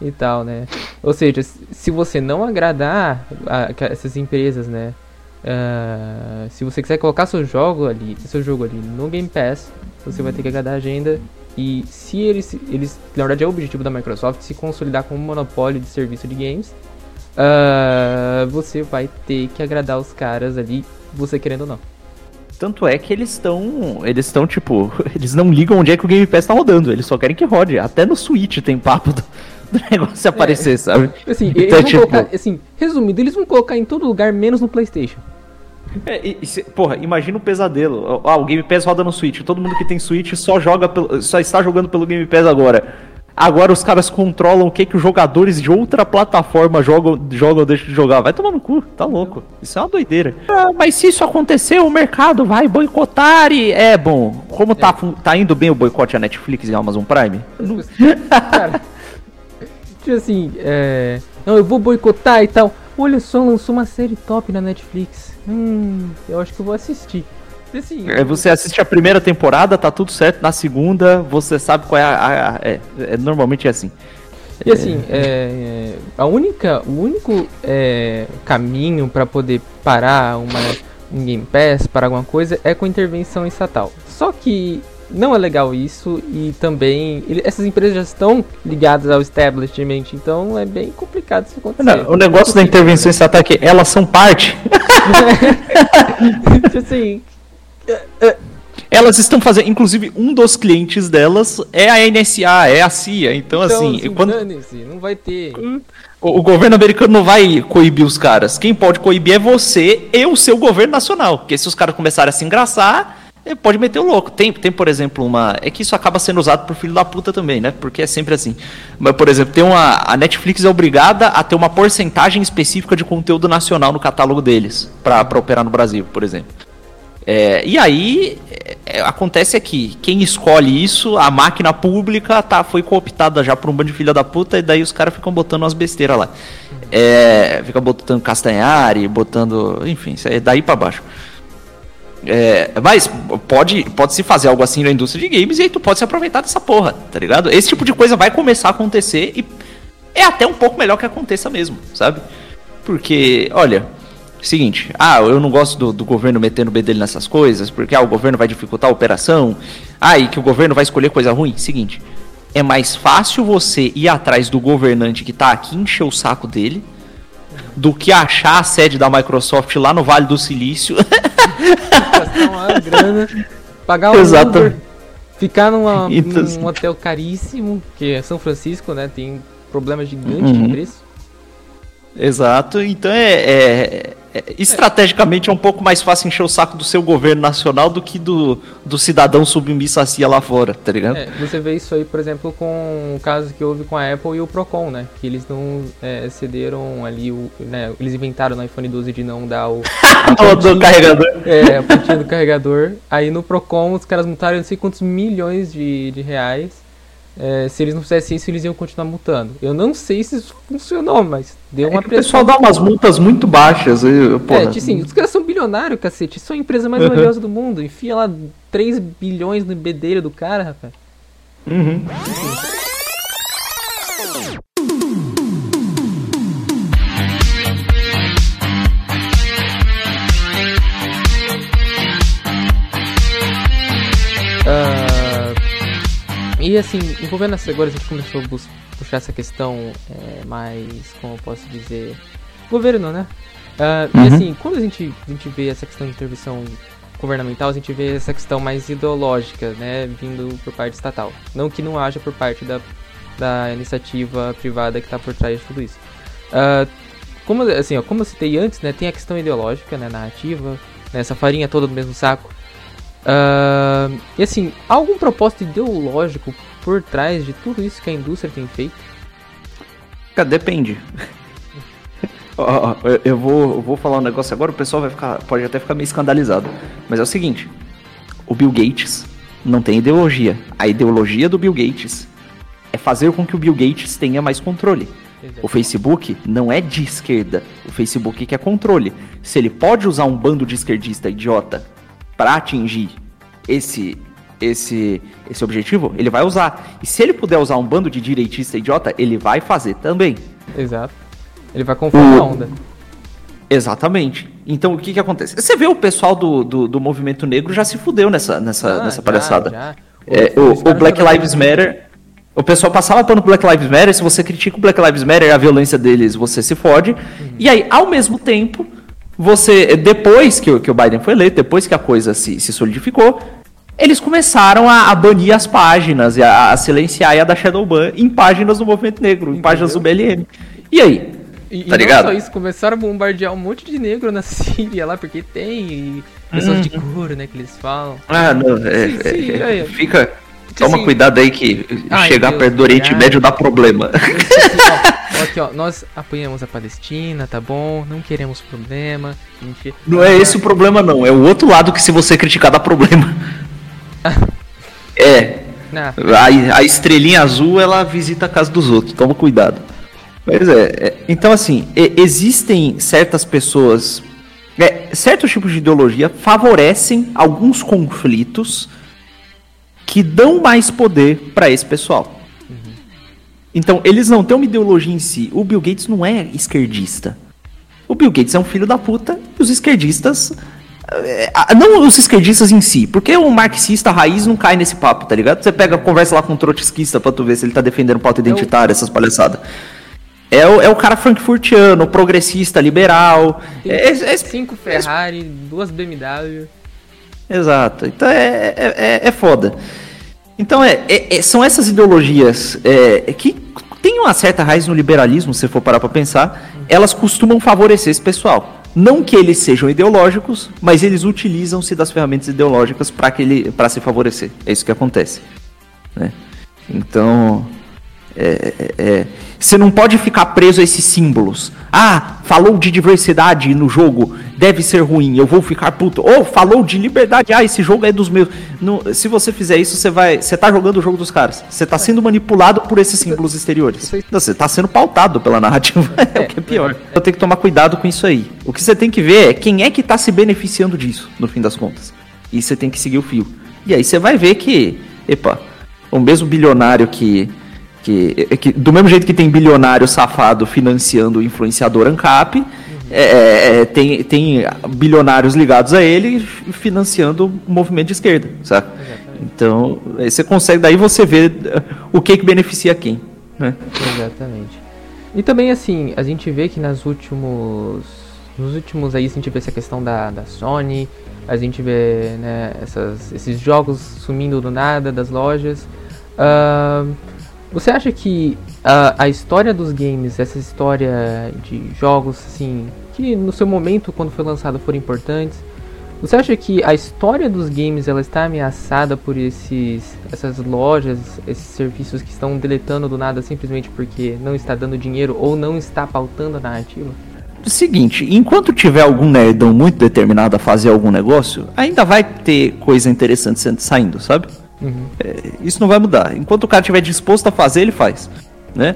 E tal, né? Ou seja, se você não agradar a, a essas empresas, né? Uh, se você quiser colocar seu jogo ali, seu jogo ali no Game Pass, você vai ter que agradar a agenda. E se eles, eles, na verdade é o objetivo da Microsoft, se consolidar como um monopólio de serviço de games, uh, você vai ter que agradar os caras ali, você querendo ou não. Tanto é que eles estão. Eles estão, tipo, eles não ligam onde é que o Game Pass tá rodando, eles só querem que rode. Até no Switch tem papo do, do negócio é. aparecer, sabe? Assim, então, eles vão tipo... colocar, assim, resumido, eles vão colocar em todo lugar, menos no Playstation. É, e, e, porra, imagina o pesadelo. Ah, o Game Pass roda no Switch. Todo mundo que tem Switch só joga pelo, só está jogando pelo Game Pass agora. Agora os caras controlam o que, que os jogadores de outra plataforma jogam, jogam ou deixam de jogar. Vai tomar no cu, tá louco. Isso é uma doideira. Ah, mas se isso acontecer, o mercado vai boicotar e. É bom. Como tá, é. tá indo bem o boicote a Netflix e a Amazon Prime? Cara, tipo assim, é... não, eu vou boicotar e tal. Olha só, lançou uma série top na Netflix. Hum, eu acho que eu vou assistir. Assim, é, você assiste a primeira temporada, tá tudo certo. Na segunda, você sabe qual é a. a, a é, é, normalmente é assim. E assim, é, é a única, o único é, caminho para poder parar uma, um Game Pass, para alguma coisa, é com intervenção estatal. Só que não é legal isso e também ele, essas empresas já estão ligadas ao establishment, então é bem complicado isso acontecer. Não, o negócio da intervenção estatal é que elas são parte. assim, é, é. Elas estão fazendo, inclusive um dos clientes delas é a NSA, é a CIA, então, então assim, assim quando não vai ter o, o, governo americano não vai coibir os caras. Quem pode coibir é você e o seu governo nacional. Porque se os caras começarem a se engraçar, ele pode meter o louco. Tem, tem, por exemplo, uma. É que isso acaba sendo usado por filho da puta também, né? Porque é sempre assim. Mas, por exemplo, tem uma. A Netflix é obrigada a ter uma porcentagem específica de conteúdo nacional no catálogo deles, para operar no Brasil, por exemplo. É, e aí é, é, acontece aqui, quem escolhe isso, a máquina pública tá, foi cooptada já por um bando de filha da puta, e daí os caras ficam botando umas besteiras lá. É, fica botando Castanhari, botando. Enfim, é daí para baixo. É, mas pode, pode se fazer algo assim na indústria de games e aí tu pode se aproveitar dessa porra, tá ligado? Esse tipo de coisa vai começar a acontecer e é até um pouco melhor que aconteça mesmo, sabe? Porque, olha, seguinte, ah, eu não gosto do, do governo metendo o B dele nessas coisas, porque ah, o governo vai dificultar a operação, ah, e que o governo vai escolher coisa ruim. Seguinte, é mais fácil você ir atrás do governante que tá aqui encher o saco dele do que achar a sede da Microsoft lá no Vale do Silício. Gastar uma grana, pagar um Exato. Uber, ficar numa, então, num hotel caríssimo, que é São Francisco, né? Tem problemas gigantes uhum. de preço. Exato, então é, é, estrategicamente é um pouco mais fácil encher o saco do seu governo nacional do que do, do cidadão submisso a CIA lá fora, tá ligado? É, você vê isso aí, por exemplo, com o caso que houve com a Apple e o Procon, né? Que eles não é, cederam ali o. Né, eles inventaram no iPhone 12 de não dar o. o do carregador. É, a pontinha do carregador. Aí no Procon os caras multaram não sei quantos milhões de, de reais é, se eles não fizessem isso, eles iam continuar multando. Eu não sei se isso funcionou, mas deu é uma é pressão. O pessoal dá umas multas muito baixas. E, porra. É, tipo assim, os caras são bilionários, cacete. Isso é a empresa mais uhum. valiosa do mundo. Enfia lá 3 bilhões no bedelho do cara, rapaz. Uhum. E assim, envolvendo agora a gente começou a puxar essa questão é, mais, como eu posso dizer, governo, né? Uh, uhum. E assim, quando a gente, a gente vê essa questão de intervenção governamental, a gente vê essa questão mais ideológica, né, vindo por parte estatal. Não que não haja por parte da, da iniciativa privada que está por trás de tudo isso. Uh, como, assim, ó, como eu citei antes, né, tem a questão ideológica, né, narrativa, né, essa farinha toda do mesmo saco. Uh, e assim, há algum propósito ideológico por trás de tudo isso que a indústria tem feito? Depende. eu, vou, eu vou falar um negócio agora, o pessoal vai ficar, pode até ficar meio escandalizado. Mas é o seguinte: o Bill Gates não tem ideologia. A ideologia do Bill Gates é fazer com que o Bill Gates tenha mais controle. O Facebook não é de esquerda. O Facebook quer controle. Se ele pode usar um bando de esquerdista idiota para atingir esse esse esse objetivo, ele vai usar. E se ele puder usar um bando de direitista idiota, ele vai fazer também. Exato. Ele vai conforme a onda. Exatamente. Então o que que acontece? Você vê o pessoal do, do, do movimento negro já se fudeu nessa, nessa, ah, nessa palhaçada. Já, já. É, o, o Black Lives Matter o pessoal passava pano pro Black Lives Matter, se você critica o Black Lives Matter, a violência deles, você se fode. Uhum. E aí, ao mesmo tempo, você, depois que, que o Biden foi eleito, depois que a coisa se, se solidificou, eles começaram a, a banir as páginas, e a, a, silenciar e a dar Shadowban em páginas do movimento negro, Entendeu? em páginas do BLM. E aí? E, tá e ligado? não só isso, começaram a bombardear um monte de negro na Síria lá, porque tem pessoas uhum. de cor, né, que eles falam. Ah, não, é, sim, sim, é, é, fica Toma assim, cuidado aí que ai, chegar Deus perto do Oriente Médio dá problema. Assim, ó, aqui, ó, nós apoiamos a Palestina, tá bom? Não queremos problema. Gente... Não é esse o problema, não. É o outro lado que se você criticar dá problema. é. Ah. A, a estrelinha azul, ela visita a casa dos outros. Toma cuidado. Pois é. é então, assim, existem certas pessoas. É, certos tipos de ideologia favorecem alguns conflitos que dão mais poder para esse pessoal. Uhum. Então, eles não têm uma ideologia em si. O Bill Gates não é esquerdista. O Bill Gates é um filho da puta e os esquerdistas. É, não os esquerdistas em si, porque o marxista raiz não cai nesse papo, tá ligado? Você pega, conversa lá com um trotskista pra tu ver se ele tá defendendo pauta identitária, essas palhaçadas. É o, é o cara frankfurtiano, progressista, liberal. É, é, cinco Ferrari, duas BMW. Exato. Então é, é, é, é foda. Então é, é, é são essas ideologias é, que têm uma certa raiz no liberalismo, se for parar para pensar, elas costumam favorecer esse pessoal. Não que eles sejam ideológicos, mas eles utilizam-se das ferramentas ideológicas para se favorecer. É isso que acontece. Né? Então, é, é, você não pode ficar preso a esses símbolos. Ah, falou de diversidade no jogo, deve ser ruim, eu vou ficar puto. Ou falou de liberdade, ah, esse jogo é dos meus. Não, se você fizer isso, você vai. Você tá jogando o jogo dos caras. Você tá sendo manipulado por esses símbolos exteriores. Você tá sendo pautado pela narrativa. É, o que é pior. Eu tenho que tomar cuidado com isso aí. O que você tem que ver é quem é que tá se beneficiando disso, no fim das contas. E você tem que seguir o fio. E aí você vai ver que, epa, o mesmo bilionário que que, é que, do mesmo jeito que tem bilionário safado financiando o influenciador ANCAP, uhum. é, é, é, tem, tem bilionários ligados a ele financiando o movimento de esquerda, sabe? Então, você consegue, daí você vê uh, o que, que beneficia quem. Né? Exatamente. E também, assim, a gente vê que nas últimos. Nos últimos aí, a gente vê essa questão da, da Sony, a gente vê né, essas, esses jogos sumindo do nada das lojas. Uh, você acha que a, a história dos games, essa história de jogos, assim, que no seu momento, quando foi lançado, foram importantes, você acha que a história dos games ela está ameaçada por esses, essas lojas, esses serviços que estão deletando do nada simplesmente porque não está dando dinheiro ou não está pautando a narrativa? Seguinte, enquanto tiver algum nerdão muito determinado a fazer algum negócio, ainda vai ter coisa interessante saindo, sabe? Uhum. É, isso não vai mudar. Enquanto o cara estiver disposto a fazer, ele faz. Né?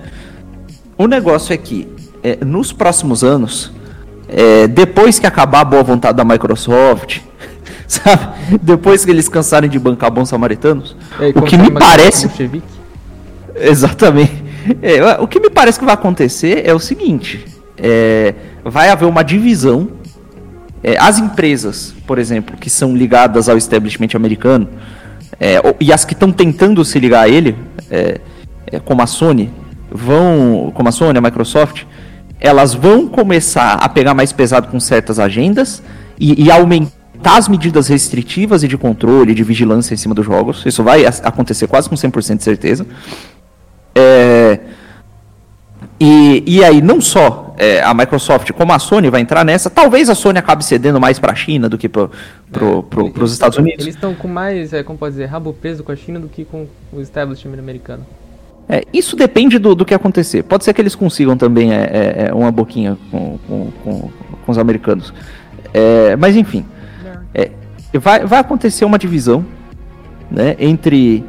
O negócio é que, é, nos próximos anos, é, depois que acabar a boa vontade da Microsoft, sabe? Depois que eles cansarem de bancar bons samaritanos, o que me parece. Exatamente. É, o que me parece que vai acontecer é o seguinte: é, vai haver uma divisão. É, as empresas, por exemplo, que são ligadas ao establishment americano, é, e as que estão tentando se ligar a ele, é, é, como a Sony, vão, como a Sony, a Microsoft, elas vão começar a pegar mais pesado com certas agendas e, e aumentar as medidas restritivas e de controle, de vigilância em cima dos jogos. Isso vai acontecer quase com 100% de certeza. É, e, e aí, não só é, a Microsoft como a Sony vai entrar nessa, talvez a Sony acabe cedendo mais para a China do que para pro, pro, é, os Estados Unidos. Eles estão com mais, é, como pode dizer, rabo preso com a China do que com o establishment americano. É, isso depende do, do que acontecer. Pode ser que eles consigam também é, é, é uma boquinha com, com, com, com os americanos. Mas enfim, vai, vai acontecer uma divisão né, entre,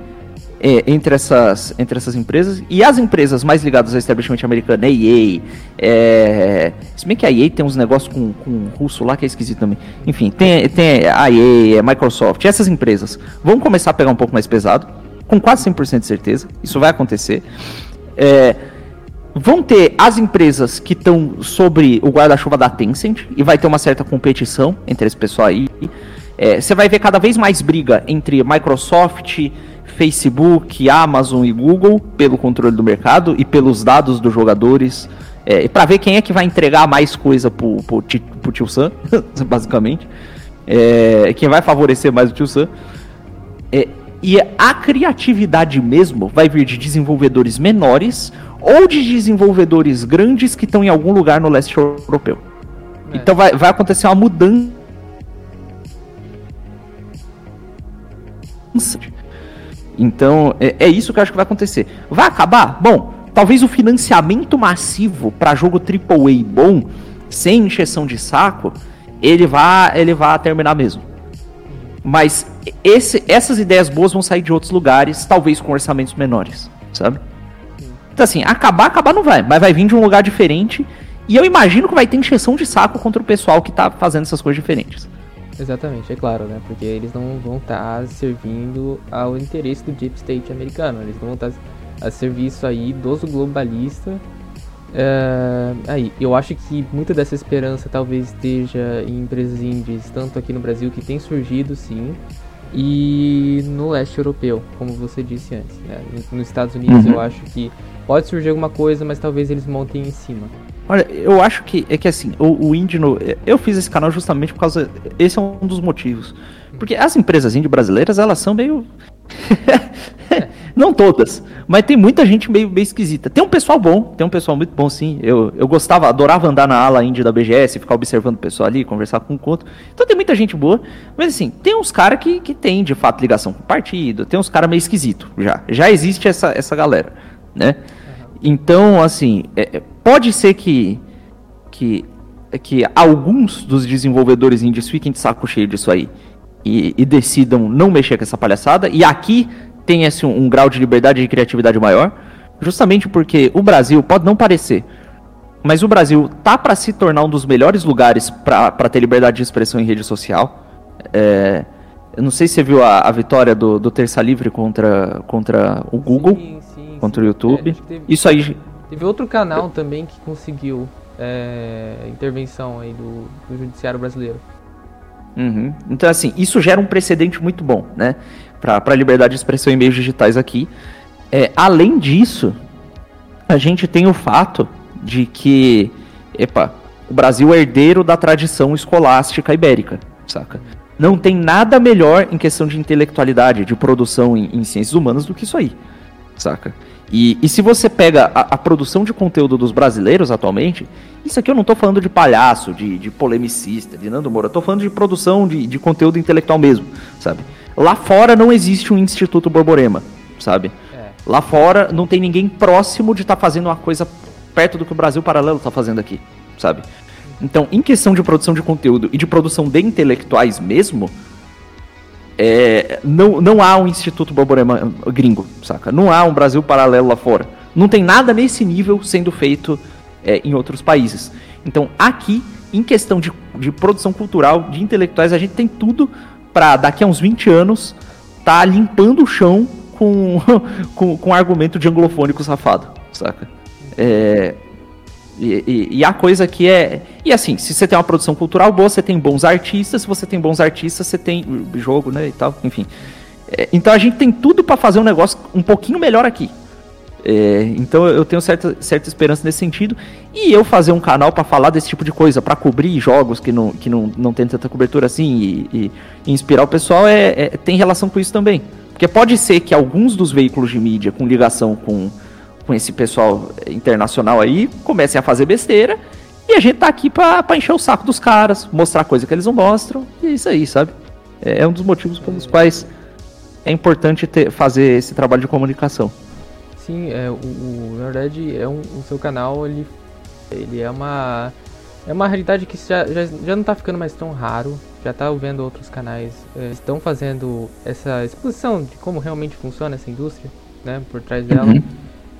é, entre, essas, entre essas empresas. E as empresas mais ligadas ao establishment americano, a EA, é, se bem que a EA tem uns negócios com, com russo lá que é esquisito também. Enfim, tem, tem a EA, a Microsoft, essas empresas vão começar a pegar um pouco mais pesado com quase 100% de certeza, isso vai acontecer. É, vão ter as empresas que estão sobre o guarda-chuva da Tencent, e vai ter uma certa competição entre esse pessoal aí. É, você vai ver cada vez mais briga entre Microsoft, Facebook, Amazon e Google pelo controle do mercado e pelos dados dos jogadores. É, para ver quem é que vai entregar mais coisa pro, pro, pro tio Sam, basicamente. É, quem vai favorecer mais o tio Sam. É, e a criatividade mesmo vai vir de desenvolvedores menores ou de desenvolvedores grandes que estão em algum lugar no leste europeu. É. Então vai, vai acontecer uma mudança. Então é, é isso que eu acho que vai acontecer. Vai acabar? Bom, talvez o financiamento massivo para jogo AAA bom, sem encheção de saco, ele vá, ele vá terminar mesmo. Mas esse, essas ideias boas vão sair de outros lugares, talvez com orçamentos menores, sabe? Então, assim, acabar, acabar não vai, mas vai vir de um lugar diferente. E eu imagino que vai ter encheção de saco contra o pessoal que tá fazendo essas coisas diferentes. Exatamente, é claro, né? Porque eles não vão estar tá servindo ao interesse do Deep State americano, eles não vão estar tá a serviço aí dos globalistas Uh, aí, eu acho que muita dessa esperança talvez esteja em empresas indies, tanto aqui no Brasil que tem surgido sim, e no leste europeu, como você disse antes. Né? Nos Estados Unidos uhum. eu acho que pode surgir alguma coisa, mas talvez eles montem em cima. Olha, eu acho que é que assim, o, o indie no, eu fiz esse canal justamente por causa esse é um dos motivos. Porque as empresas indie brasileiras, elas são meio Não todas, mas tem muita gente meio, meio esquisita. Tem um pessoal bom, tem um pessoal muito bom sim. Eu, eu gostava, adorava andar na ala indie da BGS, ficar observando o pessoal ali, conversar com o conto. Então tem muita gente boa, mas assim, tem uns caras que, que tem de fato ligação com o partido, tem uns caras meio esquisito já. Já existe essa, essa galera, né? Então, assim, é, é pode ser que, que, que alguns dos desenvolvedores indies fiquem de saco cheio disso aí. E, e, decidam não mexer com essa palhaçada. E aqui tem esse, um, um grau de liberdade e de criatividade maior, justamente porque o Brasil pode não parecer, mas o Brasil tá para se tornar um dos melhores lugares para ter liberdade de expressão em rede social. É, eu não sei se você viu a, a vitória do, do Terça Livre contra, contra o Google, sim, sim, contra sim. o YouTube. É, teve, Isso aí. Teve outro canal também que conseguiu é, intervenção aí do, do judiciário brasileiro. Uhum. Então, assim, isso gera um precedente muito bom, né? para a liberdade de expressão em meios digitais aqui. É, além disso, a gente tem o fato de que, epa, o Brasil é herdeiro da tradição escolástica ibérica, saca? Não tem nada melhor em questão de intelectualidade, de produção em, em ciências humanas do que isso aí, saca? E, e se você pega a, a, produção de conteúdo dos brasileiros atualmente, isso aqui eu não estou falando de palhaço, de, de polemicista, de Nando Moura, eu tô falando de produção de, de conteúdo intelectual mesmo, sabe? Lá fora não existe um Instituto Borborema, sabe? É. Lá fora não tem ninguém próximo de estar tá fazendo uma coisa perto do que o Brasil Paralelo está fazendo aqui, sabe? Então, em questão de produção de conteúdo e de produção de intelectuais mesmo, é, não, não há um Instituto Borborema gringo, saca? Não há um Brasil Paralelo lá fora. Não tem nada nesse nível sendo feito é, em outros países. Então, aqui, em questão de, de produção cultural, de intelectuais, a gente tem tudo para daqui a uns 20 anos tá limpando o chão com, com, com argumento de anglofônico safado, saca? É, e, e, e, a coisa que é. E assim, se você tem uma produção cultural boa, você tem bons artistas. Se você tem bons artistas, você tem jogo, né? E tal, enfim. É, então a gente tem tudo para fazer um negócio um pouquinho melhor aqui. É, então eu tenho certa, certa esperança nesse sentido. E eu fazer um canal para falar desse tipo de coisa, para cobrir jogos que não, que não, não tem tanta cobertura assim e, e, inspirar o pessoal, é, é, tem relação com isso também. Porque pode ser que alguns dos veículos de mídia com ligação com, com esse pessoal internacional aí comecem a fazer besteira. E a gente tá aqui pra, pra encher o saco dos caras, mostrar coisa que eles não mostram. E é isso aí, sabe? É, é um dos motivos pelos quais é importante ter, fazer esse trabalho de comunicação. Sim, é, o, o, na verdade é um, o seu canal ele, ele é uma é uma realidade que já, já, já não está ficando mais tão raro. Já está vendo outros canais é, estão fazendo essa exposição de como realmente funciona essa indústria, né, por trás dela. Uhum.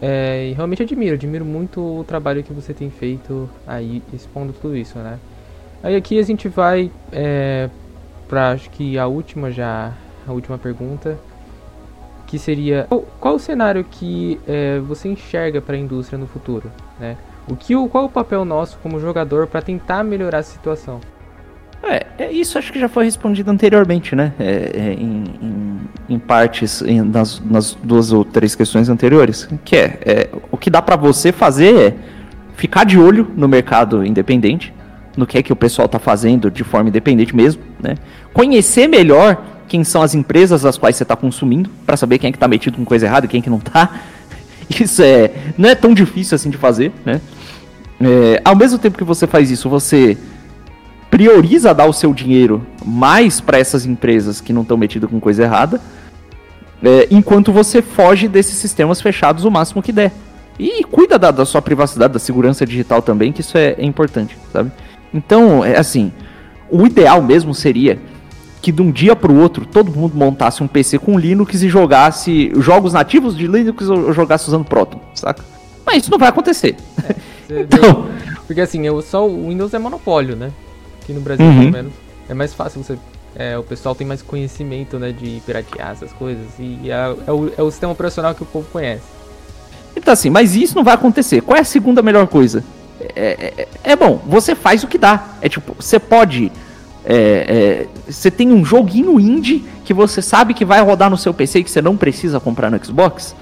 É, e realmente admiro, admiro muito o trabalho que você tem feito aí expondo tudo isso, né. Aí aqui a gente vai é, para acho que a última já, a última pergunta que seria qual, qual o cenário que é, você enxerga para a indústria no futuro, né? O que, qual o papel nosso como jogador para tentar melhorar a situação? É, é, isso acho que já foi respondido anteriormente, né? É, é, em, em, em, partes, em, nas, nas, duas ou três questões anteriores. Que é, é o que dá para você fazer é ficar de olho no mercado independente, no que é que o pessoal está fazendo de forma independente mesmo, né? Conhecer melhor quem são as empresas as quais você está consumindo, para saber quem é que está metido com coisa errada e quem é que não está. Isso é, não é tão difícil assim de fazer, né? Ao mesmo tempo que você faz isso, você prioriza dar o seu dinheiro mais para essas empresas que não estão metidas com coisa errada, é, enquanto você foge desses sistemas fechados o máximo que der. E cuida da, da sua privacidade, da segurança digital também, que isso é, é importante, sabe? Então, é assim, o ideal mesmo seria que de um dia para o outro todo mundo montasse um PC com Linux e jogasse jogos nativos de Linux ou jogasse usando Proton, saca? Mas isso não vai acontecer. É, então... Porque assim, eu, só o Windows é monopólio, né? Aqui no Brasil, uhum. pelo menos. É mais fácil você. É, o pessoal tem mais conhecimento, né, de piratear essas coisas. E é, é, o, é o sistema operacional que o povo conhece. Então assim, mas isso não vai acontecer. Qual é a segunda melhor coisa? É, é, é, bom, você faz o que dá. É tipo, você pode é, é, você tem um joguinho indie que você sabe que vai rodar no seu PC e que você não precisa comprar no Xbox.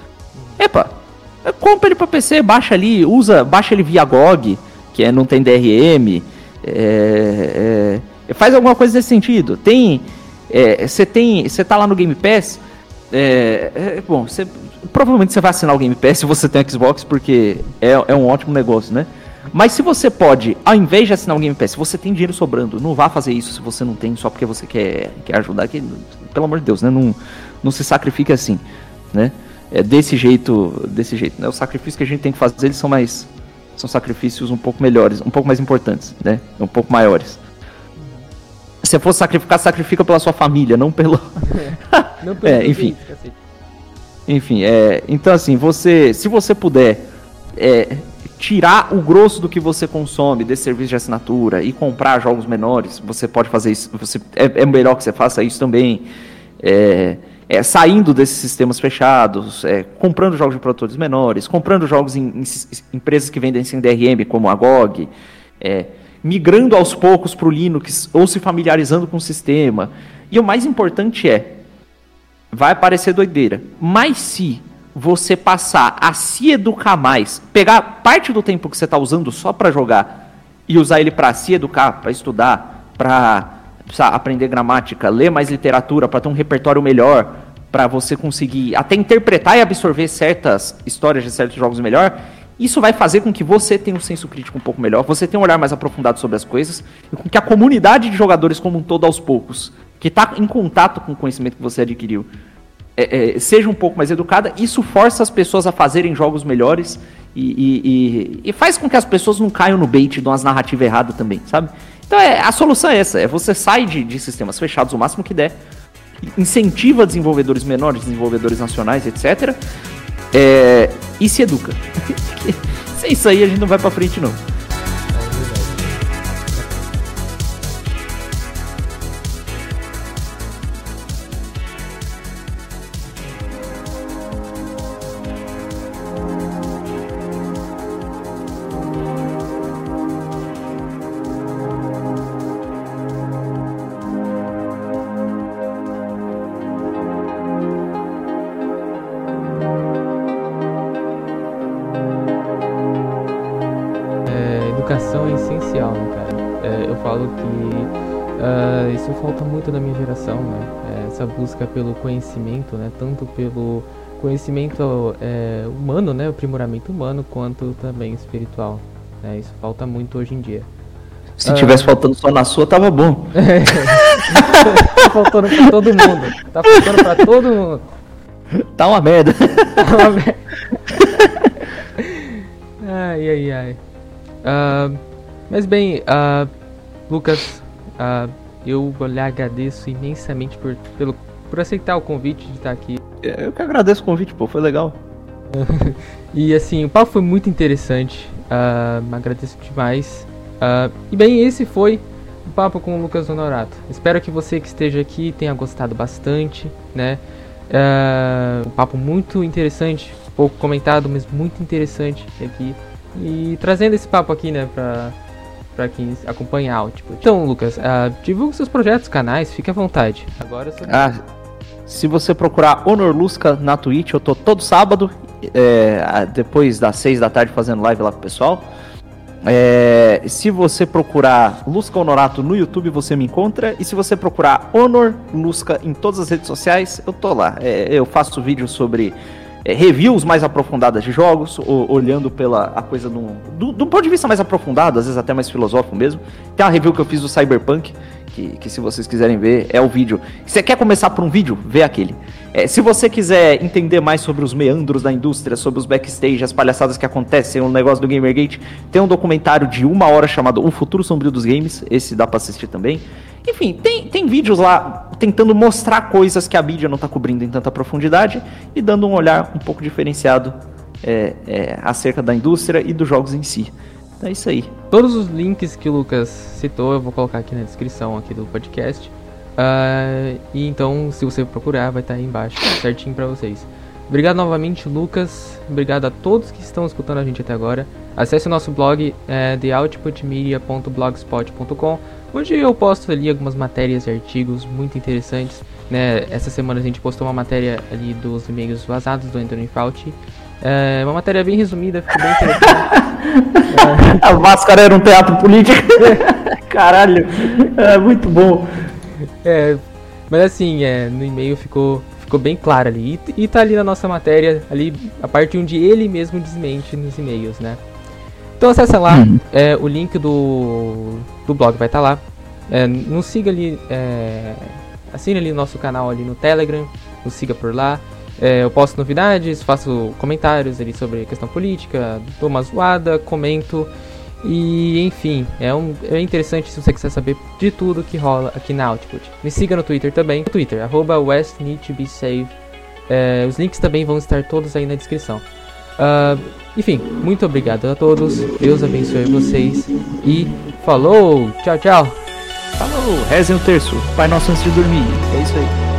Epa, compra ele para PC, baixa ali, usa, baixa ele via GOG, que é, não tem DRM. É, é, faz alguma coisa nesse sentido. Tem, é, você tem, você tá lá no Game Pass. bom, você, provavelmente você vai assinar o Game Pass se você tem Xbox, porque é, é um ótimo negócio, né? Mas se você pode, ao invés de assinar um Game Pass, se você tem dinheiro sobrando, não vá fazer isso se você não tem só porque você quer, quer ajudar. Que, pelo amor de Deus, né? Não, não se sacrifique assim, né? É desse jeito, desse jeito, né? Os sacrifícios que a gente tem que fazer, eles são mais são sacrifícios um pouco melhores, um pouco mais importantes, né? Um pouco maiores. Se for sacrificar, sacrifica pela sua família, não pelo. não pelo é, enfim. Enfim, é, então assim, você, se você puder é, tirar o grosso do que você consome desse serviço de assinatura e comprar jogos menores, você pode fazer isso. Você, é, é melhor que você faça isso também. É, é, saindo desses sistemas fechados, é, comprando jogos de produtores menores, comprando jogos em, em, empresas que vendem sem DRM, como a GOG, é, migrando aos poucos para o Linux ou se familiarizando com o sistema. E o mais importante é, vai parecer doideira, mas se você passar a se educar mais, pegar parte do tempo que você está usando só para jogar e usar ele para se educar, para estudar, para aprender gramática, ler mais literatura, para ter um repertório melhor, para você conseguir até interpretar e absorver certas histórias de certos jogos melhor, isso vai fazer com que você tenha um senso crítico um pouco melhor, você tenha um olhar mais aprofundado sobre as coisas, e com que a comunidade de jogadores como um todo aos poucos, que está em contato com o conhecimento que você adquiriu, é, é, seja um pouco mais educada, isso força as pessoas a fazerem jogos melhores e, e, e, e, faz com que as pessoas não caiam no bait de umas narrativas erradas também, sabe? Então é, a solução é essa, é você sai de, de sistemas fechados o máximo que der, incentiva desenvolvedores menores, desenvolvedores nacionais, etc. É, e se educa. Sem isso aí a gente não vai pra frente não. Essa busca pelo conhecimento, né? Tanto pelo conhecimento é, humano, né? O aprimoramento humano, quanto também espiritual. Né? Isso falta muito hoje em dia. Se uh, tivesse faltando só na sua, tava bom. tá faltando pra todo mundo. Tá faltando pra todo mundo. Tá uma merda. Tá uma merda. ai, ai, ai. Uh, mas bem, uh, Lucas, uh, eu lhe agradeço imensamente por, pelo, por aceitar o convite de estar aqui. Eu que agradeço o convite, pô, foi legal. e assim, o papo foi muito interessante. Uh, agradeço demais. e bem, esse foi o papo com o Lucas Honorato. Espero que você que esteja aqui tenha gostado bastante, né? um papo muito interessante, pouco comentado, mas muito interessante aqui. E trazendo esse papo aqui, né, pra, pra quem acompanha a Output. Então, Lucas, uh, divulgue seus projetos, canais, fique à vontade. Agora sobre... Ah, se você procurar Honor Lusca na Twitch, eu tô todo sábado, é, depois das 6 da tarde, fazendo live lá com o pessoal. É, se você procurar Lusca Honorato no YouTube, você me encontra. E se você procurar Honor Lusca em todas as redes sociais, eu tô lá. É, eu faço vídeos sobre é, reviews mais aprofundadas de jogos, o, olhando pela a coisa do, do ponto de vista mais aprofundado, às vezes até mais filosófico mesmo. Tem uma review que eu fiz do Cyberpunk, que, que se vocês quiserem ver, é o vídeo. Se você quer começar por um vídeo, vê aquele. É, se você quiser entender mais sobre os meandros da indústria, sobre os backstage, as palhaçadas que acontecem, o negócio do Gamergate, tem um documentário de uma hora chamado O Futuro Sombrio dos Games, esse dá pra assistir também. Enfim, tem, tem vídeos lá tentando mostrar coisas que a mídia não está cobrindo em tanta profundidade e dando um olhar um pouco diferenciado é, é, acerca da indústria e dos jogos em si. Então é isso aí. Todos os links que o Lucas citou eu vou colocar aqui na descrição aqui do podcast. Uh, e então, se você procurar, vai estar tá aí embaixo, certinho para vocês. Obrigado novamente, Lucas. Obrigado a todos que estão escutando a gente até agora. Acesse o nosso blog, é, theoutputmedia.blogspot.com onde eu posto ali algumas matérias e artigos muito interessantes. Né? Essa semana a gente postou uma matéria ali dos e-mails vazados do Anthony Fauci. É uma matéria bem resumida, ficou bem interessante. A máscara era um teatro político. Caralho, é muito bom. É, mas assim, é, no e-mail ficou, ficou bem claro ali. E, e tá ali na nossa matéria, ali a parte onde ele mesmo desmente nos e-mails, né? Então acessa lá, hum. é, o link do, do blog vai estar tá lá. É, nos siga ali, é, assine ali nosso canal ali no Telegram, nos siga por lá. É, eu posto novidades, faço comentários ali sobre questão política, dou uma zoada, comento. E enfim, é, um, é interessante se você quiser saber de tudo que rola aqui na Output. Me siga no Twitter também, no Twitter, arroba. É, os links também vão estar todos aí na descrição. Uh, enfim, muito obrigado a todos. Deus abençoe vocês. E falou! Tchau, tchau! Falou! Rezem o terço. Pai nosso antes de dormir. É isso aí.